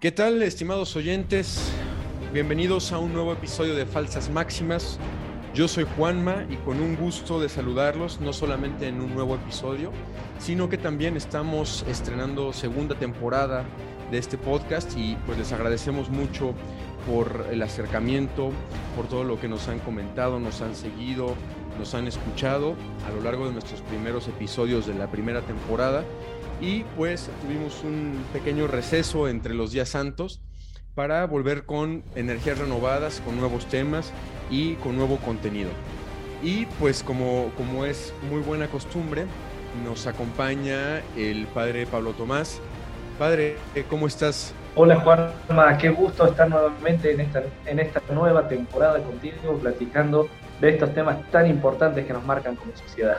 ¿Qué tal, estimados oyentes? Bienvenidos a un nuevo episodio de Falsas Máximas. Yo soy Juanma y con un gusto de saludarlos, no solamente en un nuevo episodio, sino que también estamos estrenando segunda temporada de este podcast y pues les agradecemos mucho por el acercamiento, por todo lo que nos han comentado, nos han seguido, nos han escuchado a lo largo de nuestros primeros episodios de la primera temporada y pues tuvimos un pequeño receso entre los días santos para volver con energías renovadas, con nuevos temas y con nuevo contenido. Y pues como, como es muy buena costumbre, nos acompaña el padre Pablo Tomás. Padre, ¿cómo estás? Hola Juanma, qué gusto estar nuevamente en esta, en esta nueva temporada contigo platicando de estos temas tan importantes que nos marcan como sociedad.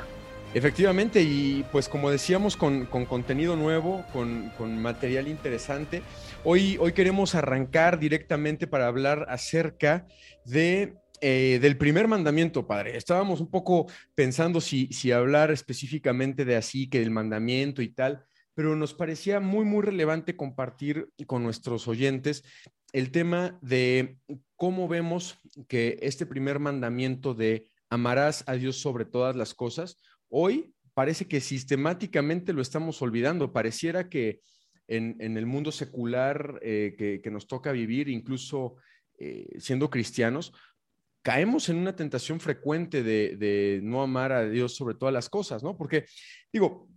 Efectivamente, y pues como decíamos, con, contenido nuevo, con, material interesante, hoy, hoy queremos arrancar directamente para hablar acerca de, eh, del primer mandamiento, Padre. Estábamos un poco pensando si, si hablar específicamente de así, que del mandamiento y tal, pero nos parecía muy, muy relevante compartir con nuestros oyentes el tema de cómo vemos que este primer mandamiento de amarás a Dios sobre todas las cosas, Hoy parece que sistemáticamente lo estamos olvidando. Pareciera que en, el mundo secular eh, que, nos toca vivir, incluso eh, siendo cristianos, caemos en una tentación frecuente de, no amar a Dios sobre todas las cosas, ¿no? Porque, digo,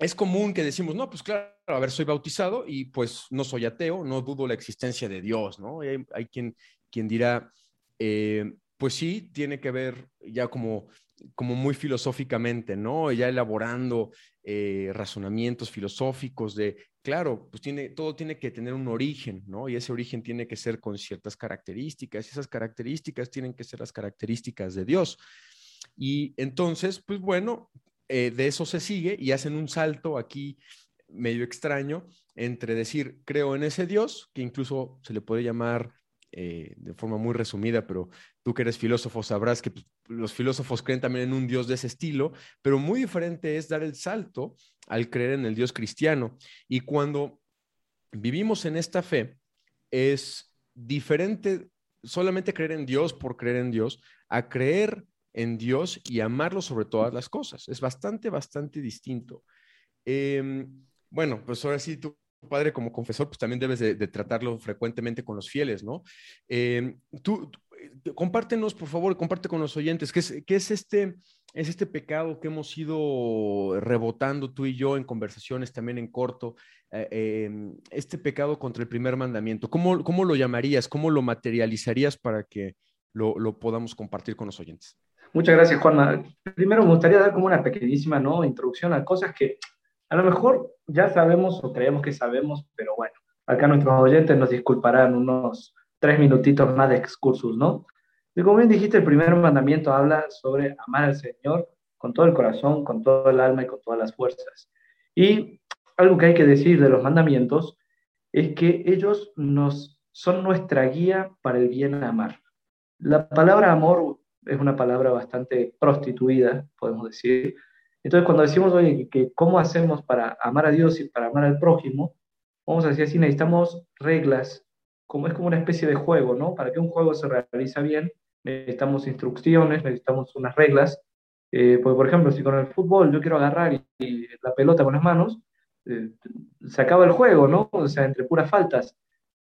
es común que decimos, no, pues claro, a ver, soy bautizado y pues no soy ateo, no dudo la existencia de Dios, ¿no? Hay, hay quien, quien dirá, eh, pues sí, tiene que ver ya como como muy filosóficamente, ¿no? Ya elaborando eh, razonamientos filosóficos de, claro, pues tiene, todo tiene que tener un origen, ¿no? Y ese origen tiene que ser con ciertas características, y esas características tienen que ser las características de Dios. Y entonces, pues bueno, eh, de eso se sigue y hacen un salto aquí medio extraño entre decir, creo en ese Dios, que incluso se le puede llamar eh, de forma muy resumida, pero tú que eres filósofo sabrás que pues, los filósofos creen también en un Dios de ese estilo, pero muy diferente es dar el salto al creer en el Dios cristiano. Y cuando vivimos en esta fe, es diferente solamente creer en Dios por creer en Dios a creer en Dios y amarlo sobre todas las cosas. Es bastante, bastante distinto. Em, bueno, pues ahora sí, tú padre como confesor, pues también debes de, tratarlo frecuentemente con los fieles, ¿no? Eh, tú, eh, compártenos, por favor, comparte con los oyentes, ¿qué es, qué es, este, es este pecado que hemos ido rebotando tú y yo en conversaciones también en corto, eh, em, este pecado contra el primer mandamiento? ¿Cómo, ¿Cómo, lo llamarías? ¿Cómo lo materializarías para que lo, lo podamos compartir con los oyentes? Muchas gracias, Juanma. Primero me gustaría dar como una pequeñísima ¿no? introducción a cosas que a lo mejor ya sabemos o creemos que sabemos, pero bueno, acá nuestros oyentes nos disculparán unos tres minutitos más de excursus, ¿no? Y como bien dijiste, el primer mandamiento habla sobre amar al Señor con todo el corazón, con todo el alma y con todas las fuerzas. Y algo que hay que decir de los mandamientos es que ellos nos son nuestra guía para el bien amar. La palabra amor es una palabra bastante prostituida, podemos decir, entonces, cuando decimos, oye, que cómo hacemos para amar a Dios y para amar al prójimo, vamos a decir así, necesitamos reglas, como es como una especie de juego, ¿no? Para que un juego se realice bien, necesitamos instrucciones, necesitamos unas reglas. Eh, pues, por ejemplo, si con el fútbol yo quiero agarrar y, la pelota con las manos, eh, se acaba el juego, ¿no? O sea, entre puras faltas.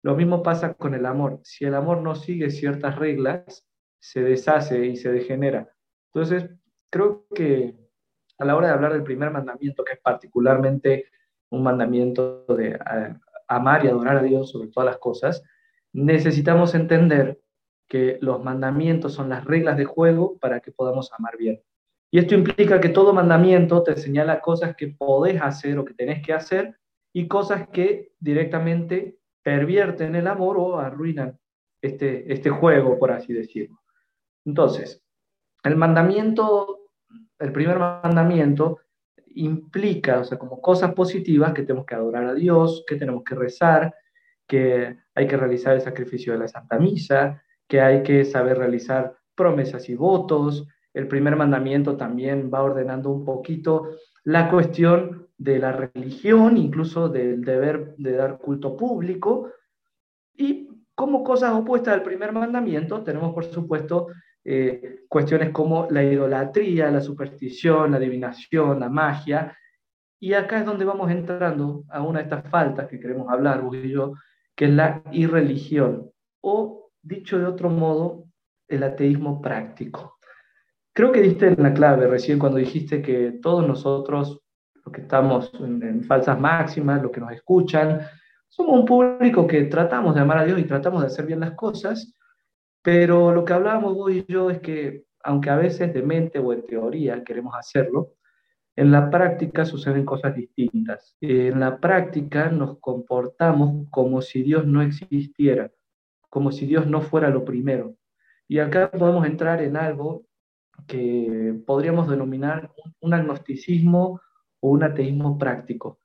Lo mismo pasa con el amor. Si el amor no sigue ciertas reglas, se deshace y se degenera. Entonces, creo que a la hora de hablar del primer mandamiento, que es particularmente un mandamiento de eh, amar y adorar a Dios sobre todas las cosas, necesitamos entender que los mandamientos son las reglas de juego para que podamos amar bien. Y esto implica que todo mandamiento te señala cosas que podés hacer o que tenés que hacer y cosas que directamente pervierten el amor o arruinan este, este juego, por así decirlo. Entonces, el mandamiento el primer mandamiento implica, o sea, como cosas positivas que tenemos que adorar a Dios, que tenemos que rezar, que hay que realizar el sacrificio de la Santa Misa, que hay que saber realizar promesas y votos. El primer mandamiento también va ordenando un poquito la cuestión de la religión, incluso del deber de dar culto público, Y como cosas opuestas al primer mandamiento, tenemos por supuesto eh, cuestiones como la idolatría, la superstición, la adivinación, la magia. Y acá es donde vamos entrando a una de estas faltas que queremos hablar, vos y yo, que es la irreligión, o dicho de otro modo, el ateísmo práctico. Creo que diste en la clave recién cuando dijiste que todos nosotros, los que estamos en, falsas máximas, los que nos escuchan, somos un público que tratamos de amar a Dios y tratamos de hacer bien las cosas, pero lo que hablábamos vos y yo es que, aunque a veces de mente o en teoría queremos hacerlo, en la práctica suceden cosas distintas. En la práctica nos comportamos como si Dios no existiera, como si Dios no fuera lo primero. Y acá podemos entrar en algo que podríamos denominar un agnosticismo o un ateísmo práctico,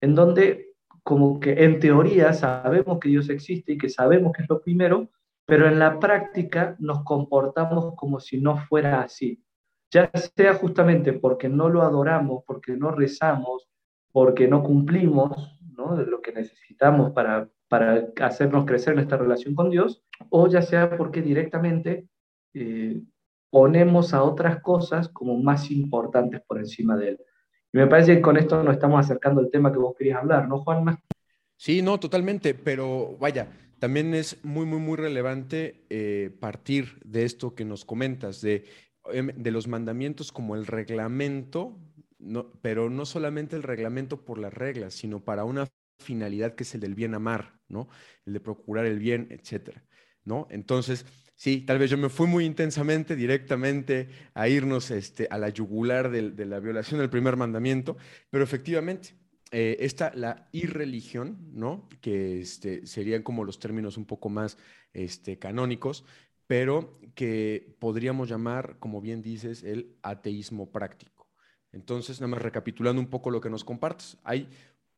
en donde como que en teoría sabemos que Dios existe y que sabemos que es lo primero, pero en la práctica nos comportamos como si no fuera así. Ya sea justamente porque no lo adoramos, porque no rezamos, porque no cumplimos lo que necesitamos para, para hacernos crecer en esta relación con Dios, o ya sea porque directamente eh, ponemos a otras cosas como más importantes por encima de él. Y me parece que con esto nos estamos acercando al tema que vos querías hablar, ¿no, Juanma? Sí, no, totalmente, pero vaya, también es muy, muy, muy relevante eh, partir de esto que nos comentas, de, em, de los mandamientos como el reglamento, no, pero no solamente el reglamento por las reglas, sino para una finalidad que es el del bien amar, ¿no? El de procurar el bien, etcétera, ¿no? Entonces, Sí, tal vez yo me fui muy intensamente, directamente a irnos este, a la yugular de, la violación del primer mandamiento, pero efectivamente, eh, esta, la irreligión, ¿no? Que este, serían como los términos un poco más este, canónicos, pero que podríamos llamar, como bien dices, el ateísmo práctico. Entonces, nada más recapitulando un poco lo que nos compartes, hay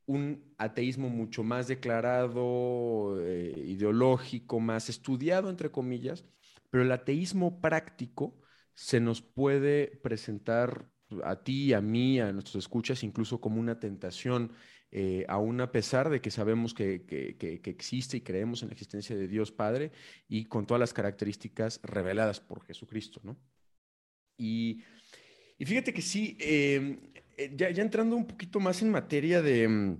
un ateísmo mucho más declarado, eh, ideológico, más estudiado, entre comillas, pero el ateísmo práctico se nos puede presentar a ti, a mí, a nuestros escuchas, incluso como una tentación, eh, aún a pesar de que sabemos que, existe y creemos en la existencia de Dios Padre y con todas las características reveladas por Jesucristo, ¿no? Y, fíjate que sí, em, eh, ya, entrando un poquito más en materia de, mm,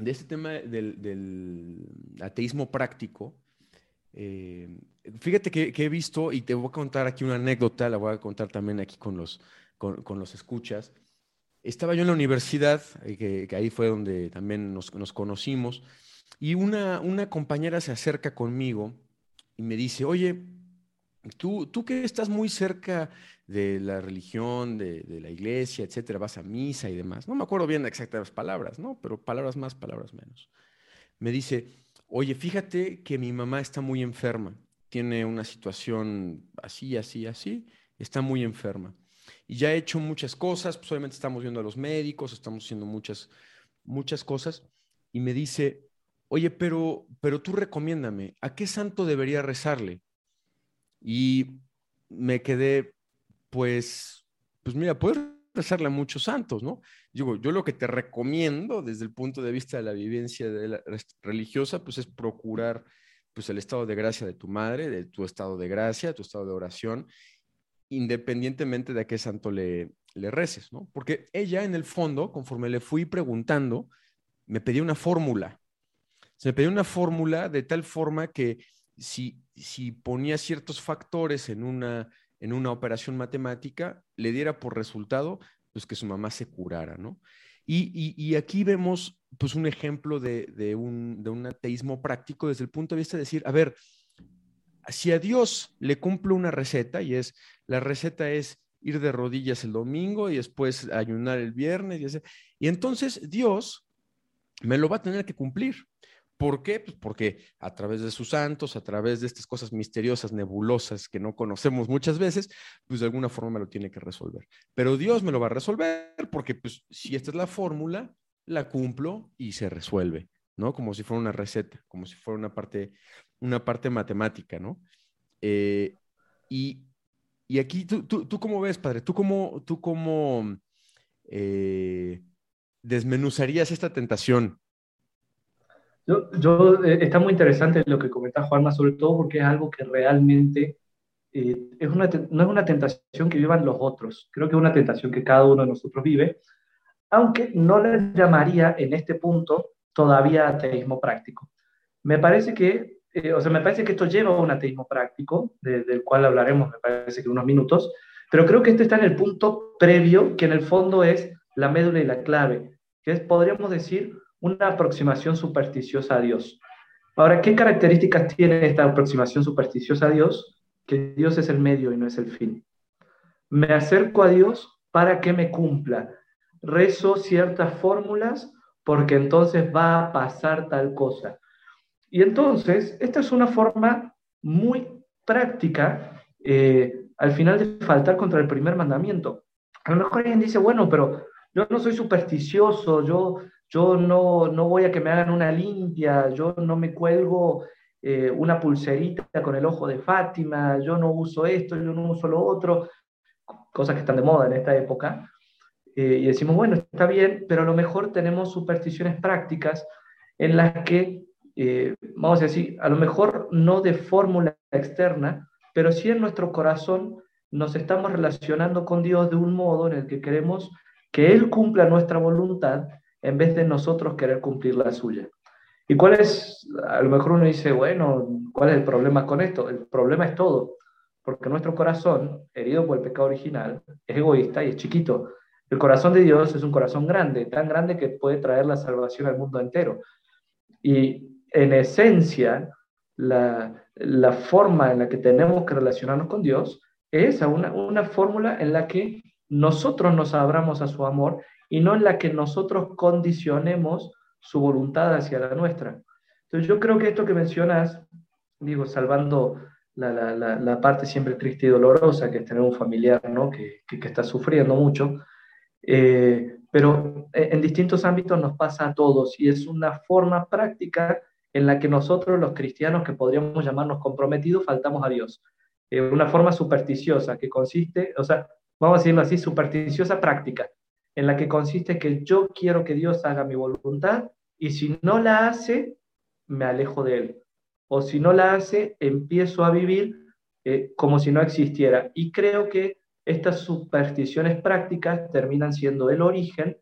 de este tema del, ateísmo práctico, eh, fíjate que, he visto, y te voy a contar aquí una anécdota, la voy a contar también aquí con los, con, los escuchas. Estaba yo en la universidad, eh, que, ahí fue donde también nos, conocimos, y una, una compañera se acerca conmigo y me dice, oye, tú, tú que estás muy cerca de la religión, de, la iglesia, etcétera, vas a misa y demás. No me acuerdo bien exactas las palabras, ¿no? Pero palabras más, palabras menos. Me dice, oye, fíjate que mi mamá está muy enferma, tiene una situación así, así, así, está muy enferma. Y ya he hecho muchas cosas, pues obviamente estamos viendo a los médicos, estamos haciendo muchas, muchas cosas, y me dice, oye, pero, pero tú recomiéndame, ¿a qué santo debería rezarle? Y me quedé, pues, pues mira, puedes rezarle a muchos santos, ¿no? Digo, yo lo que te recomiendo desde el punto de vista de la vivencia religiosa, pues es procurar pues el estado de gracia de tu madre, de tu estado de gracia, tu estado de oración, independientemente de a qué santo le, le reces, ¿no? Porque ella, en el fondo, conforme le fui preguntando, me pedía una fórmula. Se me pedía una fórmula de tal forma que si, si ponía ciertos factores en una, en una operación matemática, le diera por resultado pues que su mamá se curara, ¿no? Y, aquí vemos pues un ejemplo de, un, de un ateísmo práctico desde el punto de vista de decir, a ver, si a Dios le cumple una receta y es, la receta es ir de rodillas el domingo y después ayunar el viernes y, y entonces Dios me lo va a tener que cumplir. ¿Por qué? Pues porque a través de sus santos, a través de estas cosas misteriosas, nebulosas que no conocemos muchas veces, pues de alguna forma me lo tiene que resolver. Pero Dios me lo va a resolver porque pues si esta es la fórmula, la cumplo y se resuelve, ¿no? Como si fuera una receta, como si fuera una parte, una parte matemática, ¿no? Eh, y, aquí, ¿tú, tú, cómo ves, padre? ¿Tú cómo, tú cómo eh, desmenuzarías esta tentación? Yo, yo eh, está muy interesante lo que comenta Juanma, sobre todo porque es algo que realmente eh, es una, no es una tentación que vivan los otros, creo que es una tentación que cada uno de nosotros vive, aunque no le llamaría en este punto todavía ateísmo práctico. Me parece que, eh, o sea, me parece que esto lleva a un ateísmo práctico, del cual hablaremos, me parece que unos minutos, pero creo que este está en el punto previo, que en el fondo es la médula y la clave, que es, podríamos decir, una aproximación supersticiosa a Dios. Ahora, ¿qué características tiene esta aproximación supersticiosa a Dios? Que Dios es el medio y no es el fin. Me acerco a Dios para que me cumpla. Rezo ciertas fórmulas porque entonces va a pasar tal cosa. Y entonces, esta es una forma muy práctica, eh, al final de faltar contra el primer mandamiento. A lo mejor alguien dice, bueno, pero yo no soy supersticioso, yo, yo no, no voy a que me hagan una limpia, yo no me cuelgo eh, una pulserita con el ojo de Fátima, yo no uso esto, yo no uso lo otro, cosas que están de moda en esta época. Eh, y decimos, bueno, está bien, pero a lo mejor tenemos supersticiones prácticas en las que, eh, vamos a decir, a lo mejor no de fórmula externa, pero sí en nuestro corazón nos estamos relacionando con Dios de un modo en el que queremos que Él cumpla nuestra voluntad en vez de nosotros querer cumplir la suya. ¿Y cuál es? A lo mejor uno dice, bueno, ¿cuál es el problema con esto? El problema es todo, porque nuestro corazón, herido por el pecado original, es egoísta y es chiquito. El corazón de Dios es un corazón grande, tan grande que puede traer la salvación al mundo entero. Y en esencia, la, la forma en la que tenemos que relacionarnos con Dios es una, una fórmula en la que nosotros nos abramos a su amor y no en la que nosotros condicionemos su voluntad hacia la nuestra. Entonces yo creo que esto que mencionas, digo, salvando la, la, la parte siempre triste y dolorosa, que es tener un familiar ¿no? que, que, que está sufriendo mucho, eh, pero en distintos ámbitos nos pasa a todos y es una forma práctica en la que nosotros los cristianos que podríamos llamarnos comprometidos faltamos a Dios. Eh, una forma supersticiosa que consiste, o sea, vamos a decirlo así, supersticiosa práctica, en la que consiste que yo quiero que Dios haga mi voluntad y si no la hace, me alejo de Él. O si no la hace, empiezo a vivir eh, como si no existiera. Y creo que estas supersticiones prácticas terminan siendo el origen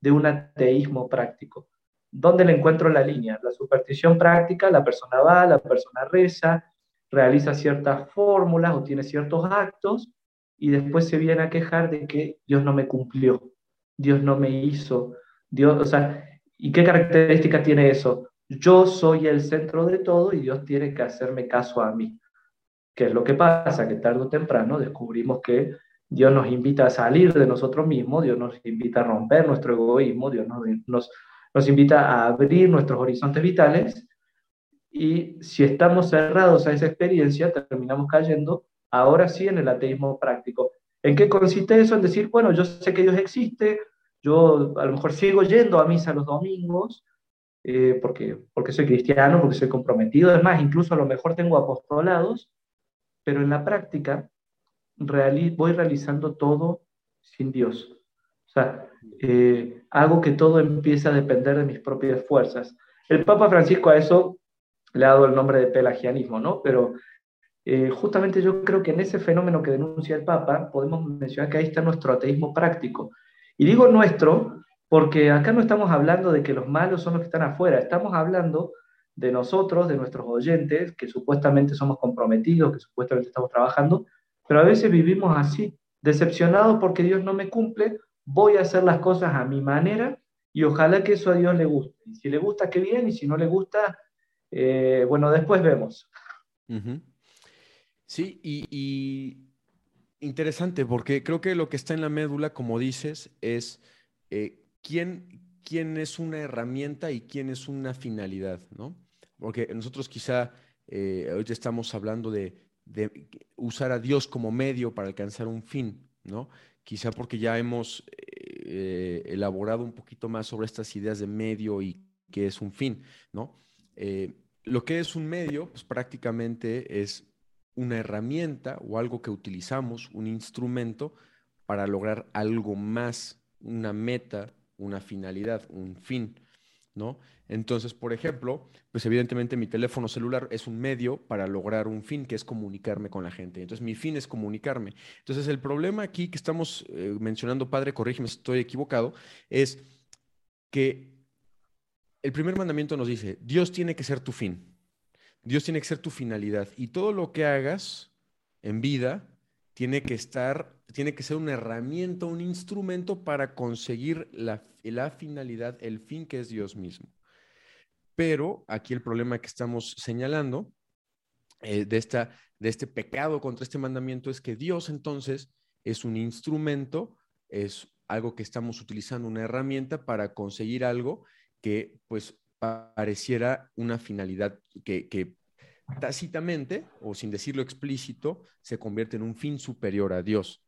de un ateísmo práctico. ¿Dónde le encuentro la línea? La superstición práctica, la persona va, la persona reza, realiza ciertas fórmulas o tiene ciertos actos y después se viene a quejar de que Dios no me cumplió, Dios no me hizo, Dios, o sea, ¿y qué característica tiene eso? Yo soy el centro de todo y Dios tiene que hacerme caso a mí. ¿Qué es lo que pasa? Que tarde o temprano descubrimos que Dios nos invita a salir de nosotros mismos, Dios nos invita a romper nuestro egoísmo, Dios nos, nos, nos invita a abrir nuestros horizontes vitales y si estamos cerrados a esa experiencia, terminamos cayendo ahora sí en el ateísmo práctico. ¿En qué consiste eso? En decir, bueno, yo sé que Dios existe, yo a lo mejor sigo yendo a misa los domingos, eh, porque, porque soy cristiano, porque soy comprometido, es más, incluso a lo mejor tengo apostolados, pero en la práctica voy realizando todo sin Dios. O sea, eh, hago que todo empiece a depender de mis propias fuerzas. El Papa Francisco a eso le ha dado el nombre de pelagianismo, ¿no? Pero eh, justamente yo creo que en ese fenómeno que denuncia el Papa podemos mencionar que ahí está nuestro ateísmo práctico. Y digo nuestro porque acá no estamos hablando de que los malos son los que están afuera, estamos hablando de nosotros, de nuestros oyentes, que supuestamente somos comprometidos, que supuestamente estamos trabajando, pero a veces vivimos así, decepcionados porque Dios no me cumple, voy a hacer las cosas a mi manera y ojalá que eso a Dios le guste. Y si le gusta, qué bien, y si no le gusta, eh, bueno, después vemos. Sí, y, interesante, porque creo que lo que está en la médula, como dices, es eh, quién, quién es una herramienta y quién es una finalidad, ¿no? Porque nosotros quizá eh, hoy estamos hablando de de usar a Dios como medio para alcanzar un fin, ¿no? Quizá porque ya hemos eh, elaborado un poquito más sobre estas ideas de medio y qué es un fin, ¿no? Eh, lo que es un medio, pues prácticamente es una herramienta o algo que utilizamos, un instrumento para lograr algo más, una meta, una finalidad, un fin. ¿No? Entonces, por ejemplo, pues evidentemente mi teléfono celular es un medio para lograr un fin, que es comunicarme con la gente. Entonces, mi fin es comunicarme. Entonces, el problema aquí que estamos eh, mencionando, padre, corrígeme si estoy equivocado, es que el primer mandamiento nos dice, Dios tiene que ser tu fin, Dios tiene que ser tu finalidad y todo lo que hagas en vida tiene que estar, tiene que ser una herramienta, un instrumento para conseguir la, la finalidad, el fin que es Dios mismo. Pero aquí el problema que estamos señalando eh, de, esta, de este pecado contra este mandamiento es que Dios entonces es un instrumento, es algo que estamos utilizando, una herramienta para conseguir algo que pues pareciera una finalidad que, tácitamente o sin decirlo explícito se convierte en un fin superior a Dios.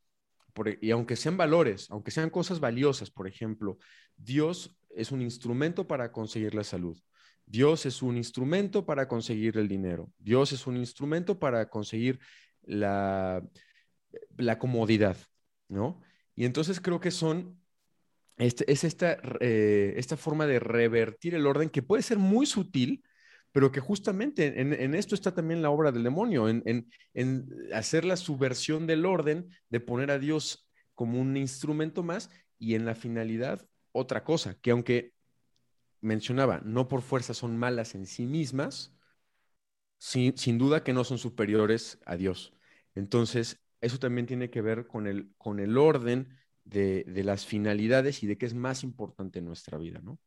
E, y aunque sean valores, aunque sean cosas valiosas, por ejemplo, Dios es un instrumento para conseguir la salud. Dios es un instrumento para conseguir el dinero. Dios es un instrumento para conseguir la, la comodidad, ¿no? Y entonces creo que son, este, es esta, eh, esta forma de revertir el orden que puede ser muy sutil, pero que justamente en, esto está también la obra del demonio, en, en, hacer la subversión del orden, de poner a Dios como un instrumento más y en la finalidad otra cosa, que aunque mencionaba, no por fuerza son malas en sí mismas, sin, sin duda que no son superiores a Dios. Entonces, eso también tiene que ver con el, con el orden de, las finalidades y de qué es más importante en nuestra vida, ¿no?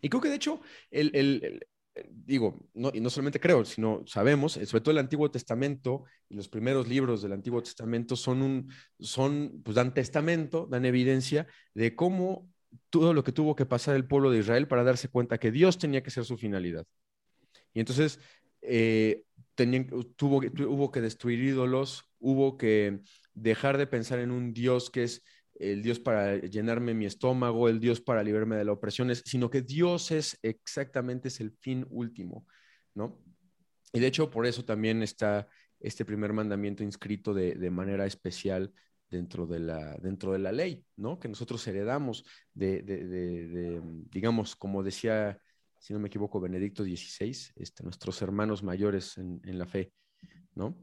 Y creo que de hecho, el, digo, no, y no solamente creo, sino sabemos, eh, sobre todo el Antiguo Testamento y los primeros libros del Antiguo Testamento son un, son, pues dan testamento, dan evidencia de cómo todo lo que tuvo que pasar el pueblo de Israel para darse cuenta que Dios tenía que ser su finalidad. Y entonces eh, que destruir ídolos, hubo que dejar de pensar en un Dios que es el Dios para llenarme mi estómago, el Dios para librarme de las opresiones, sino que Dios es exactamente es el fin último, ¿no? Y de hecho, por eso también está este primer mandamiento inscrito de, de manera especial dentro de, la, dentro de la ley, ¿no? Que nosotros heredamos de, de, de digamos, como decía si no me equivoco, Benedicto XVI, este, nuestros hermanos mayores en, la fe, ¿no?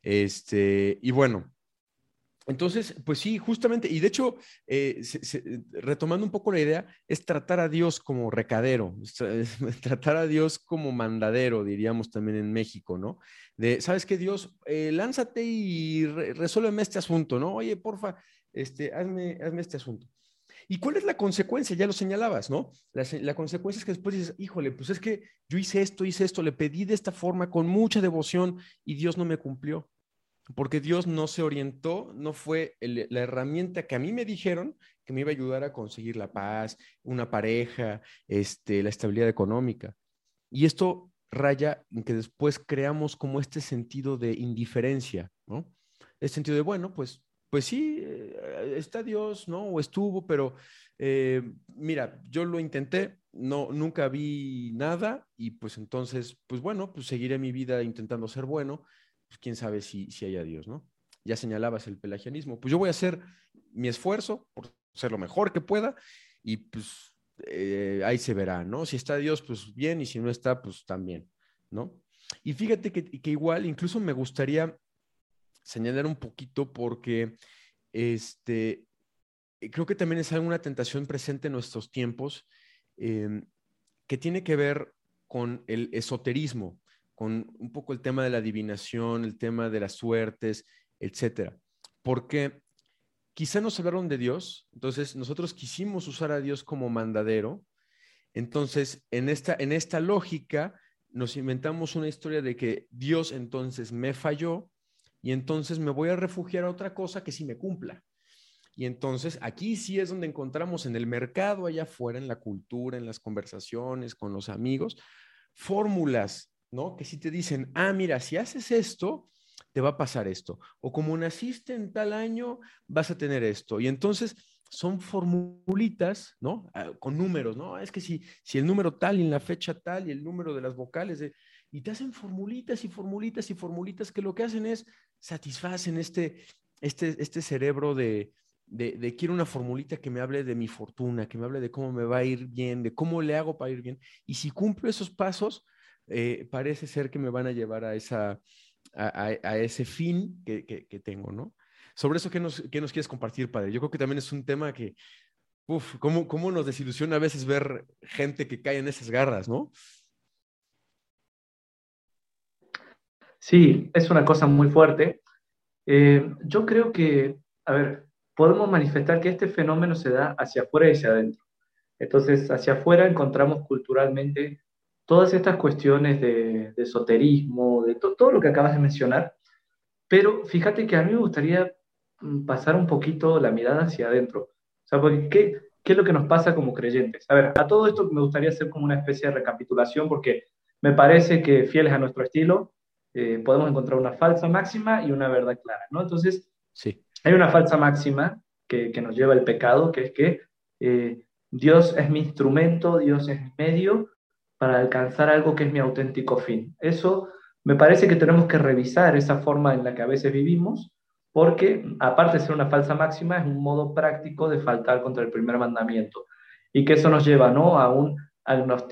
Este, y bueno, entonces, pues sí, justamente, y de hecho, eh, retomando un poco la idea, es tratar a Dios como recadero, tratar a Dios como mandadero, diríamos también en México, ¿no? De, ¿sabes qué, Dios? Eh, lánzate y resuélveme este asunto, ¿no? Oye, porfa, este, hazme, hazme este asunto. ¿Y cuál es la consecuencia? Ya lo señalabas, ¿no? La, consecuencia es que después dices, híjole, pues es que yo hice esto, hice esto, le pedí de esta forma con mucha devoción y Dios no me cumplió. Porque Dios no se orientó, no fue la herramienta que a mí me dijeron que me iba a ayudar a conseguir la paz, una pareja, este, la estabilidad económica. Y esto raya en que después creamos como este sentido de indiferencia, ¿no? El sentido de, bueno, pues pues sí, eh, está Dios, ¿no? O estuvo, pero eh, mira, yo lo intenté, no, nunca vi nada y pues entonces, pues bueno, pues seguiré mi vida intentando ser bueno, pues quién sabe si, si haya Dios, ¿no? Ya señalabas el pelagianismo, pues yo voy a hacer mi esfuerzo por ser lo mejor que pueda y pues eh, ahí se verá, ¿no? Si está Dios, pues bien, y si no está, pues también, ¿no? Y fíjate que, que igual, incluso me gustaría señalar un poquito porque este, eh, creo que también es alguna tentación presente en nuestros tiempos em, que tiene que ver con el esoterismo, con un poco el tema de la adivinación, el tema de las suertes, etcétera. Porque quizá nos hablaron de Dios, entonces nosotros quisimos usar a Dios como mandadero. Entonces, en esta, en esta lógica, nos inventamos una historia de que Dios entonces me falló y entonces me voy a refugiar a otra cosa que sí me cumpla. Y entonces aquí sí es donde encontramos en el mercado, allá afuera, en la cultura, en las conversaciones con los amigos, fórmulas, ¿no? Que si te dicen, ah, mira, si haces esto, te va a pasar esto. O como naciste en tal año, vas a tener esto. Y entonces son formulitas, ¿no? Ah, con números, ¿no? Es que si, si el número tal y en la fecha tal y el número de las vocales, de, y te hacen formulitas y formulitas y formulitas que lo que hacen es satisfacen este, este, este cerebro de, de, quiero una formulita que me hable de mi fortuna, que me hable de cómo me va a ir bien, de cómo le hago para ir bien. Y si cumplo esos pasos, eh, parece ser que me van a llevar a, esa, a, ese fin que, que, tengo, ¿no? Sobre eso, ¿qué nos, ¿qué nos quieres compartir, padre? Yo creo que también es un tema que, uff, ¿cómo, ¿cómo nos desilusiona a veces ver gente que cae en esas garras, ¿no? Sí, es una cosa muy fuerte. Eh, yo creo que, a ver, podemos manifestar que este fenómeno se da hacia afuera y hacia adentro. Entonces, hacia afuera encontramos culturalmente todas estas cuestiones de, esoterismo, de todo lo que acabas de mencionar, pero fíjate que a mí me gustaría mm, pasar un poquito la mirada hacia adentro. O sea, porque ¿qué, ¿qué es lo que nos pasa como creyentes? A ver, a todo esto me gustaría hacer como una especie de recapitulación porque me parece que fieles a nuestro estilo, eh, podemos encontrar una falsa máxima y una verdad clara, ¿no? Entonces, sí. hay una falsa máxima que, que nos lleva al pecado, que es que eh, Dios es mi instrumento, Dios es mi medio para alcanzar algo que es mi auténtico fin. Eso me parece que tenemos que revisar esa forma en la que a veces vivimos, porque aparte de ser una falsa máxima, es un modo práctico de faltar contra el primer mandamiento. Y que eso nos lleva ¿no? a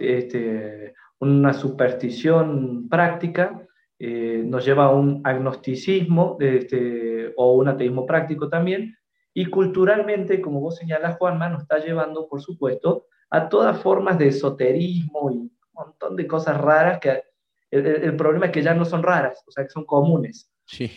este, una superstición práctica eh, nos lleva a un agnosticismo este, o un ateísmo práctico también, y culturalmente, como vos señalas, Juanma, nos está llevando, por supuesto, a todas formas de esoterismo y montón de cosas raras que el, problema es que ya no son raras, o sea, que son comunes. Sí.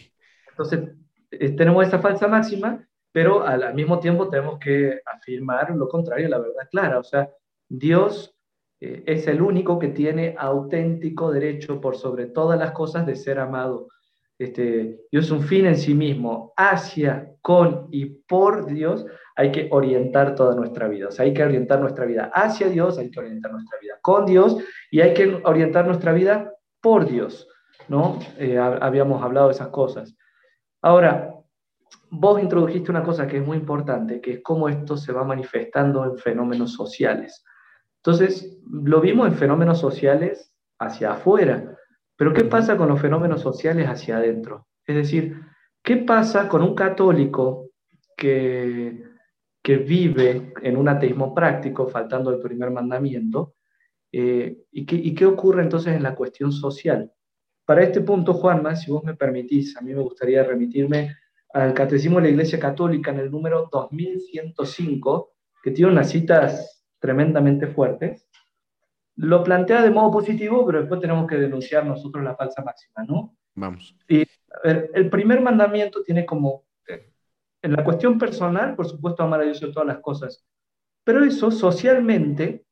Entonces, eh, tenemos esa falsa máxima, pero al, mismo tiempo tenemos que afirmar lo contrario, la verdad clara, o sea, Dios eh, es el único que tiene auténtico derecho por sobre todas las cosas de ser amado. Este, Dios es un fin en sí mismo. Hacia, con y por Dios hay que orientar toda nuestra vida. O sea, hay que orientar nuestra vida hacia Dios, hay que orientar nuestra vida con Dios y hay que orientar nuestra vida por Dios. ¿no? Eh, habíamos hablado de esas cosas. Ahora, vos introdujiste una cosa que es muy importante, que es cómo esto se va manifestando en fenómenos sociales. Entonces, lo vimos en fenómenos sociales hacia afuera, pero ¿qué pasa con los fenómenos sociales hacia adentro? Es decir, ¿qué pasa con un católico que, que vive en un ateísmo práctico, faltando el primer mandamiento? Eh, y, qué, ¿Y qué ocurre entonces en la cuestión social? Para este punto, Juanma, si vos me permitís, a mí me gustaría remitirme al Catecismo de la Iglesia Católica en el número 2105, que tiene unas citas tremendamente fuertes, lo plantea de modo positivo, pero después tenemos que denunciar nosotros la falsa máxima, ¿no? Vamos. Y el primer mandamiento tiene como, eh, en la cuestión personal, por supuesto, amar a Dios sobre todas las cosas, pero eso socialmente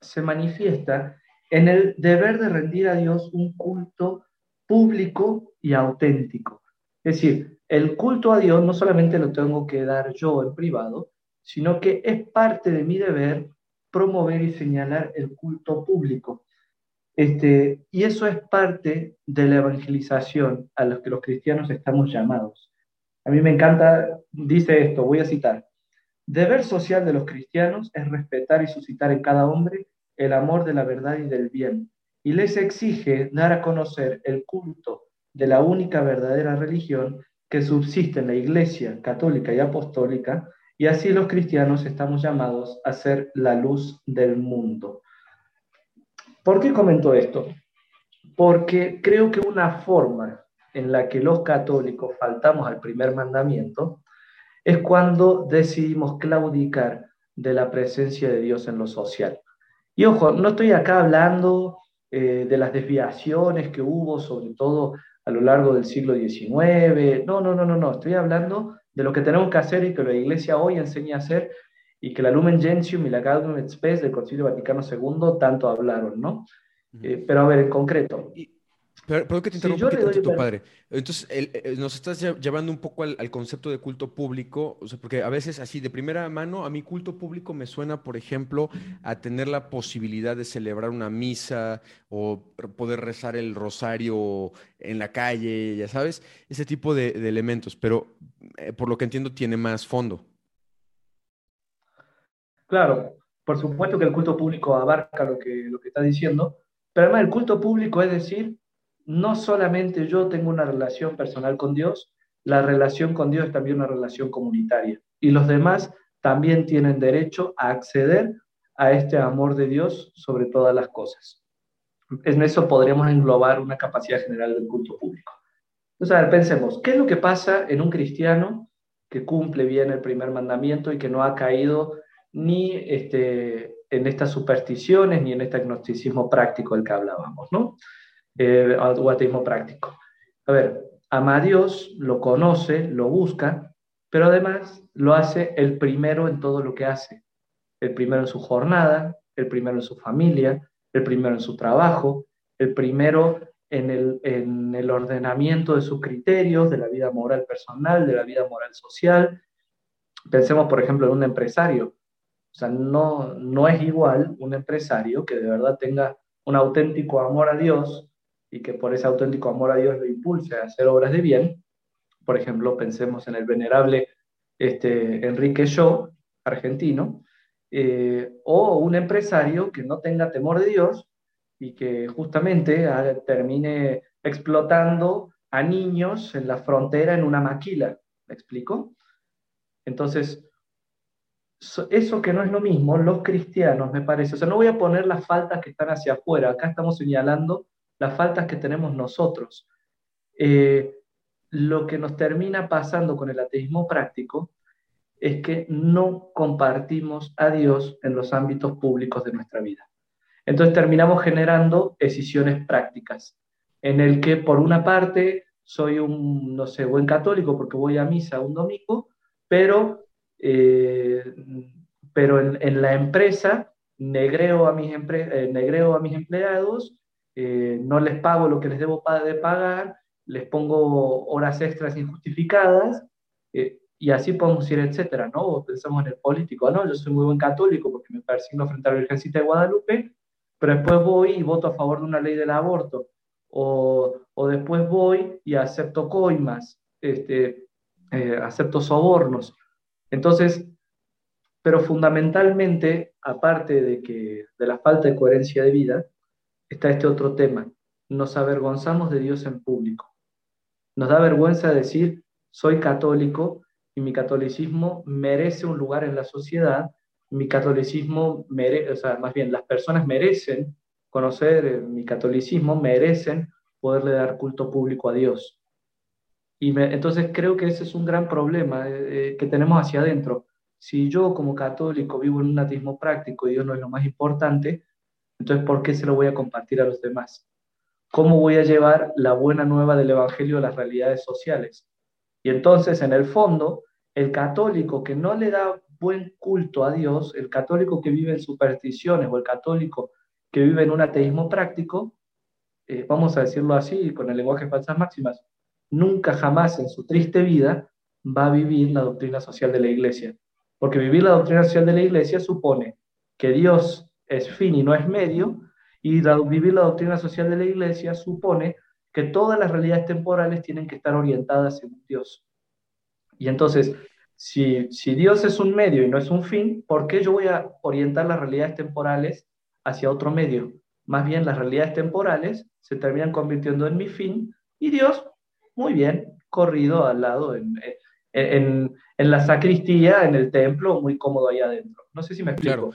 se manifiesta en el deber de rendir a Dios un culto público y auténtico. Es decir, el culto a Dios no solamente lo tengo que dar yo en privado, sino que es parte de mi deber promover y señalar el culto público. Este, y eso es parte de la evangelización a los que los cristianos estamos llamados. A mí me encanta, dice esto, voy a citar, deber social de los cristianos es respetar y suscitar en cada hombre el amor de la verdad y del bien, y les exige dar a conocer el culto de la única verdadera religión que subsiste en la Iglesia católica y apostólica, y así los cristianos estamos llamados a ser la luz del mundo. ¿Por qué comento esto? Porque creo que una forma en la que los católicos faltamos al primer mandamiento es cuando decidimos claudicar de la presencia de Dios en lo social. Y ojo, no estoy acá hablando eh, de las desviaciones que hubo, sobre todo a lo largo del siglo XIX. No, no, no, no, no. Estoy hablando de lo que tenemos que hacer y que la Iglesia hoy enseña a hacer y que la Lumen Gentium y la Gaudium et Spes del Concilio Vaticano II tanto hablaron, ¿no? Eh, pero a ver, en concreto. Pero, que te interrumpa un tu padre. Entonces, eh, nos estás llevando un poco al, concepto de culto público, o sea, porque a veces así de primera mano, a mí culto público me suena, por ejemplo, a tener la posibilidad de celebrar una misa o poder rezar el rosario en la calle, ya sabes, ese tipo de, elementos, pero eh, por lo que entiendo tiene más fondo. Claro, por supuesto que el culto público abarca lo que, lo que está diciendo, pero además el culto público es decir, no solamente yo tengo una relación personal con Dios, la relación con Dios es también una relación comunitaria. y los demás también tienen derecho a acceder a este amor de Dios sobre todas las cosas. En eso podríamos englobar una capacidad general del culto público. Entonces, a ver, pensemos, ¿qué es lo que pasa en un cristiano que cumple bien el primer mandamiento y que no ha caído ni este, en estas supersticiones ni en este agnosticismo práctico del que hablábamos, ¿no? Eh, o ateísmo práctico. A ver, ama a Dios, lo conoce, lo busca, pero además lo hace el primero en todo lo que hace. El primero en su jornada, el primero en su familia, el primero en su trabajo, el primero en el, en el ordenamiento de sus criterios, de la vida moral personal, de la vida moral social. Pensemos, por ejemplo, en un empresario. O sea, no, no es igual un empresario que de verdad tenga un auténtico amor a Dios y que por ese auténtico amor a Dios lo impulse a hacer obras de bien. Por ejemplo, pensemos en el venerable este, Enrique Shaw, argentino, eh, o un empresario que no tenga temor de Dios y que justamente ah, termine explotando a niños en la frontera en una maquila. ¿Me explico? Entonces, eso que no es lo mismo, los cristianos, me parece, o sea, no voy a poner las faltas que están hacia afuera, acá estamos señalando las faltas que tenemos nosotros. Eh, lo que nos termina pasando con el ateísmo práctico es que no compartimos a Dios en los ámbitos públicos de nuestra vida. Entonces terminamos generando decisiones prácticas, en el que por una parte soy un, no sé, buen católico porque voy a misa un domingo, pero, eh, pero en, la empresa negreo a mis, eh, negreo a mis empleados, eh, no les pago lo que les debo de pagar, les pongo horas extras injustificadas, eh, y así podemos ir, etcétera, ¿no? pensamos en el político, ¿no? Yo soy muy buen católico porque me persigno frente a la Virgencita de Guadalupe, pero después voy y voto a favor de una ley del aborto, o, o después voy y acepto coimas, este, eh, acepto sobornos. Entonces, pero fundamentalmente, aparte de, que, de la falta de coherencia de vida, está este otro tema. Nos avergonzamos de Dios en público. Nos da vergüenza decir, soy católico y mi catolicismo merece un lugar en la sociedad, mi catolicismo merece, o sea, más bien las personas merecen conocer eh, mi catolicismo, merecen poderle dar culto público a Dios. Y entonces creo que ese es un gran problema eh, eh, que tenemos hacia adentro. Si yo como católico vivo en un ateísmo práctico y Dios no es lo más importante, entonces, ¿por qué se lo voy a compartir a los demás? ¿Cómo voy a llevar la buena nueva del Evangelio a las realidades sociales? Y entonces, en el fondo, el católico que no le da buen culto a Dios, el católico que vive en supersticiones o el católico que vive en un ateísmo práctico, eh, vamos a decirlo así, con el lenguaje de falsas máximas, nunca jamás en su triste vida va a vivir la doctrina social de la iglesia. Porque vivir la doctrina social de la iglesia supone que Dios es fin y no es medio, y vivir la doctrina social de la iglesia supone que todas las realidades temporales tienen que estar orientadas en Dios. Y entonces, si, si Dios es un medio y no es un fin, ¿por qué yo voy a orientar las realidades temporales hacia otro medio? Más bien las realidades temporales se terminan convirtiendo en mi fin y Dios, muy bien, corrido al lado en, en, en la sacristía, en el templo, muy cómodo ahí adentro. No sé si me explico.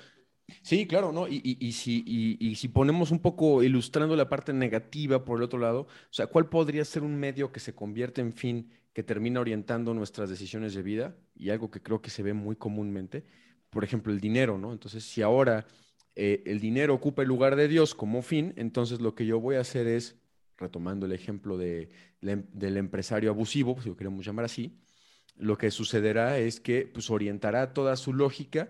Sí, claro, ¿no? Y, si, ponemos un poco ilustrando la parte negativa por el otro lado, o sea, ¿cuál podría ser un medio que se convierte en fin, que termina orientando nuestras decisiones de vida? Y algo que creo que se ve muy comúnmente, por ejemplo, el dinero, ¿no? Entonces, si ahora eh, el dinero ocupa el lugar de Dios como fin, entonces lo que yo voy a hacer es, retomando el ejemplo de, del empresario abusivo, si lo queremos llamar así, lo que sucederá es que pues, orientará toda su lógica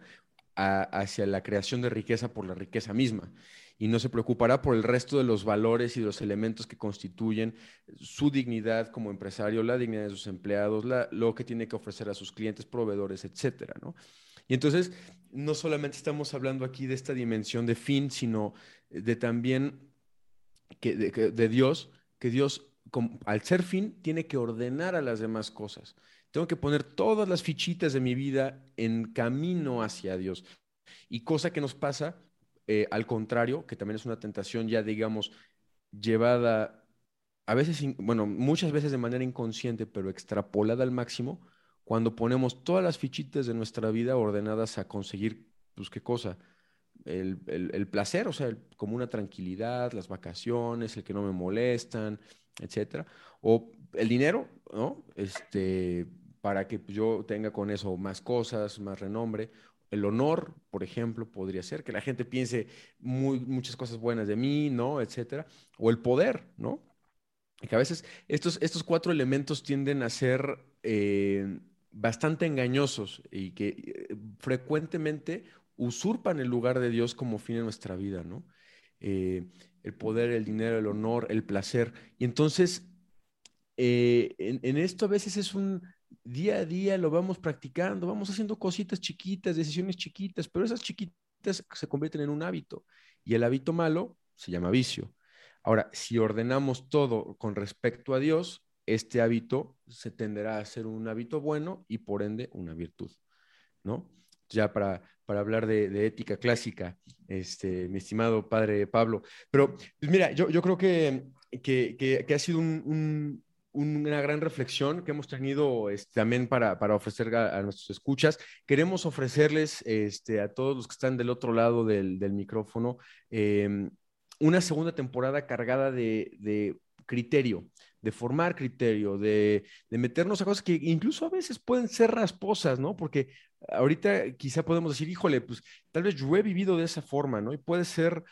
hacia la creación de riqueza por la riqueza misma y no se preocupará por el resto de los valores y los elementos que constituyen su dignidad como empresario, la dignidad de sus empleados, lo que tiene que ofrecer a sus clientes, proveedores, etcétera, ¿no? Y entonces, no solamente estamos hablando aquí de esta dimensión de fin, sino de también que, de, Dios, que Dios, al ser fin, tiene que ordenar a las demás cosas. Tengo que poner todas las fichitas de mi vida en camino hacia Dios. Y cosa que nos pasa, eh, al contrario, que también es una tentación ya, digamos, llevada a veces, bueno, muchas veces de manera inconsciente, pero extrapolada al máximo, cuando ponemos todas las fichitas de nuestra vida ordenadas a conseguir, pues, ¿qué cosa? El, el, placer, o sea, como una tranquilidad, las vacaciones, el que no me molestan, etcétera. O el dinero, ¿no? Este, para que yo tenga con eso más cosas, más renombre. El honor, por ejemplo, podría ser que la gente piense muy, muchas cosas buenas de mí, ¿no? Etcétera. O el poder, ¿no? Que a veces estos, estos cuatro elementos tienden a ser eh, bastante engañosos y que eh, frecuentemente usurpan el lugar de Dios como fin en nuestra vida, ¿no? Eh, el poder, el dinero, el honor, el placer. Y entonces, en, esto a veces es un día a día, lo vamos practicando, vamos haciendo cositas chiquitas, decisiones chiquitas, pero esas chiquitas se convierten en un hábito. Y el hábito malo se llama vicio. Ahora, si ordenamos todo con respecto a Dios, este hábito se tenderá a ser un hábito bueno y por ende una virtud, ¿no? Ya para, para hablar de, ética clásica, este, mi estimado padre Pablo. Pero, pues mira, yo, yo creo que, que, ha sido una gran reflexión que hemos tenido este, también para, para ofrecer a, nuestros escuchas. Queremos ofrecerles este, a todos los que están del otro lado del, del micrófono em, una segunda temporada cargada de, criterio, de formar criterio, de, meternos a cosas que incluso a veces pueden ser rasposas, ¿no? Porque ahorita quizá podemos decir, híjole, pues tal vez yo he vivido de esa forma, ¿no? Y puede ser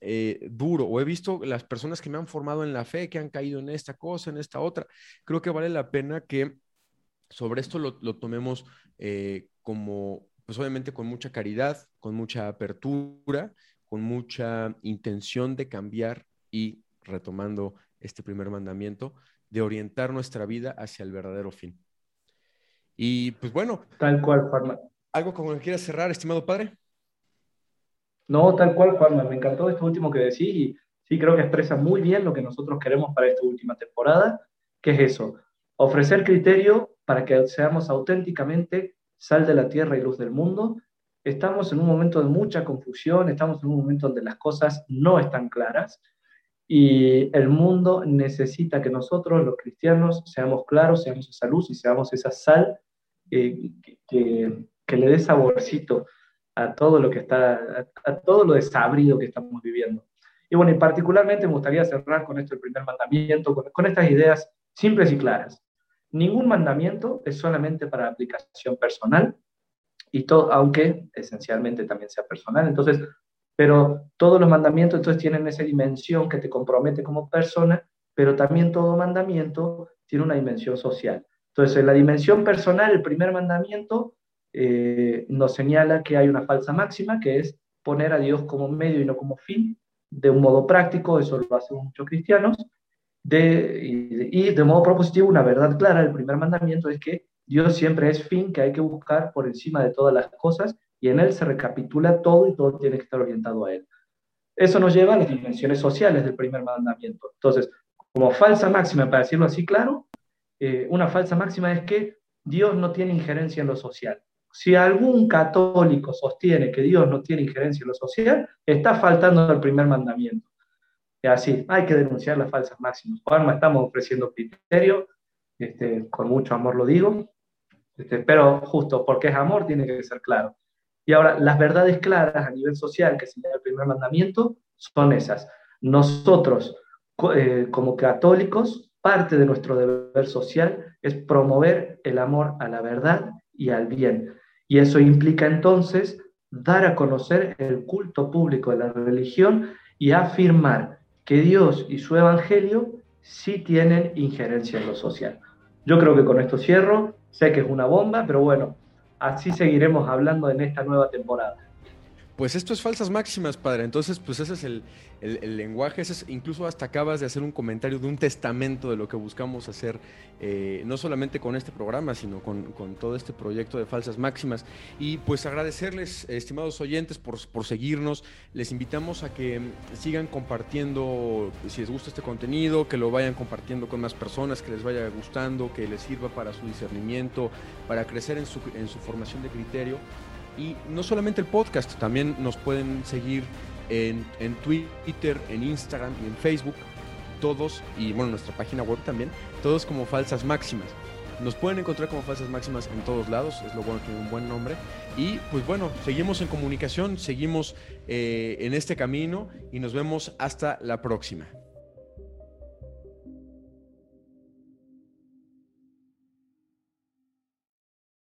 eh, duro, o he visto las personas que me han formado en la fe, que han caído en esta cosa, en esta otra. Creo que vale la pena que sobre esto lo, tomemos eh, como, pues obviamente con mucha caridad, con mucha apertura, con mucha intención de cambiar y, retomando este primer mandamiento, de orientar nuestra vida hacia el verdadero fin. Y pues bueno. Tal cual, Juanma. ¿Algo con lo que quieras cerrar, estimado padre? No, tal cual, Juanma. Me encantó esto último que decís y sí creo que expresa muy bien lo que nosotros queremos para esta última temporada, que es eso, ofrecer criterio para que seamos auténticamente sal de la tierra y luz del mundo estamos en un momento de mucha confusión, estamos en un momento donde las cosas no están claras y el mundo necesita que nosotros, los cristianos, seamos claros, seamos esa luz y seamos esa sal eh, que, que, le dé saborcito a todo lo que está, a, todo lo desabrido que estamos viviendo. Y bueno, y particularmente me gustaría cerrar con esto el primer mandamiento, con, con estas ideas simples y claras. Ningún mandamiento es solamente para aplicación personal, y todo, aunque esencialmente también sea personal. Entonces, pero todos los mandamientos entonces tienen esa dimensión que te compromete como persona, pero también todo mandamiento tiene una dimensión social. Entonces, en la dimensión personal, el primer mandamiento eh, nos señala que hay una falsa máxima, que es poner a Dios como medio y no como fin, de un modo práctico, eso lo hacen muchos cristianos, y de modo propositivo, una verdad clara, el primer mandamiento es que Dios siempre es fin que hay que buscar por encima de todas las cosas y en Él se recapitula todo y todo tiene que estar orientado a Él. Eso nos lleva a las dimensiones sociales del primer mandamiento. Entonces, como falsa máxima, para decirlo así claro, eh, una falsa máxima es que Dios no tiene injerencia en lo social. Si algún católico sostiene que Dios no tiene injerencia en lo social, está faltando al primer mandamiento. Es así, hay que denunciar las falsas máximas. Juanma, estamos ofreciendo criterio, este, con mucho amor lo digo, este, pero justo porque es amor tiene que ser claro. Y ahora, las verdades claras a nivel social que señala el primer mandamiento son esas. Nosotros, eh, como católicos, parte de nuestro deber social es promover el amor a la verdad y al bien. Y eso implica entonces dar a conocer el culto público de la religión y afirmar que Dios y su evangelio sí tienen injerencia en lo social. Yo creo que con esto cierro. Sé que es una bomba, pero bueno, así seguiremos hablando en esta nueva temporada. Pues esto es falsas máximas, padre. Entonces, pues ese es el, lenguaje. Ese es, incluso hasta acabas de hacer un comentario de un testamento de lo que buscamos hacer, eh, no solamente con este programa, sino con, todo este proyecto de falsas máximas. Y pues agradecerles, estimados oyentes, por, por, seguirnos. Les invitamos a que sigan compartiendo, si les gusta este contenido, que lo vayan compartiendo con más personas, que les vaya gustando, que les sirva para su discernimiento, para crecer en su, en su formación de criterio. Y no solamente el podcast, también nos pueden seguir en, Twitter, en Instagram y en Facebook, todos, y bueno, nuestra página web también, todos como falsas máximas. Nos pueden encontrar como Falsas Máximas en todos lados, es lo bueno, tiene un buen nombre. Y pues bueno, seguimos en comunicación, seguimos eh, en este camino y nos vemos hasta la próxima.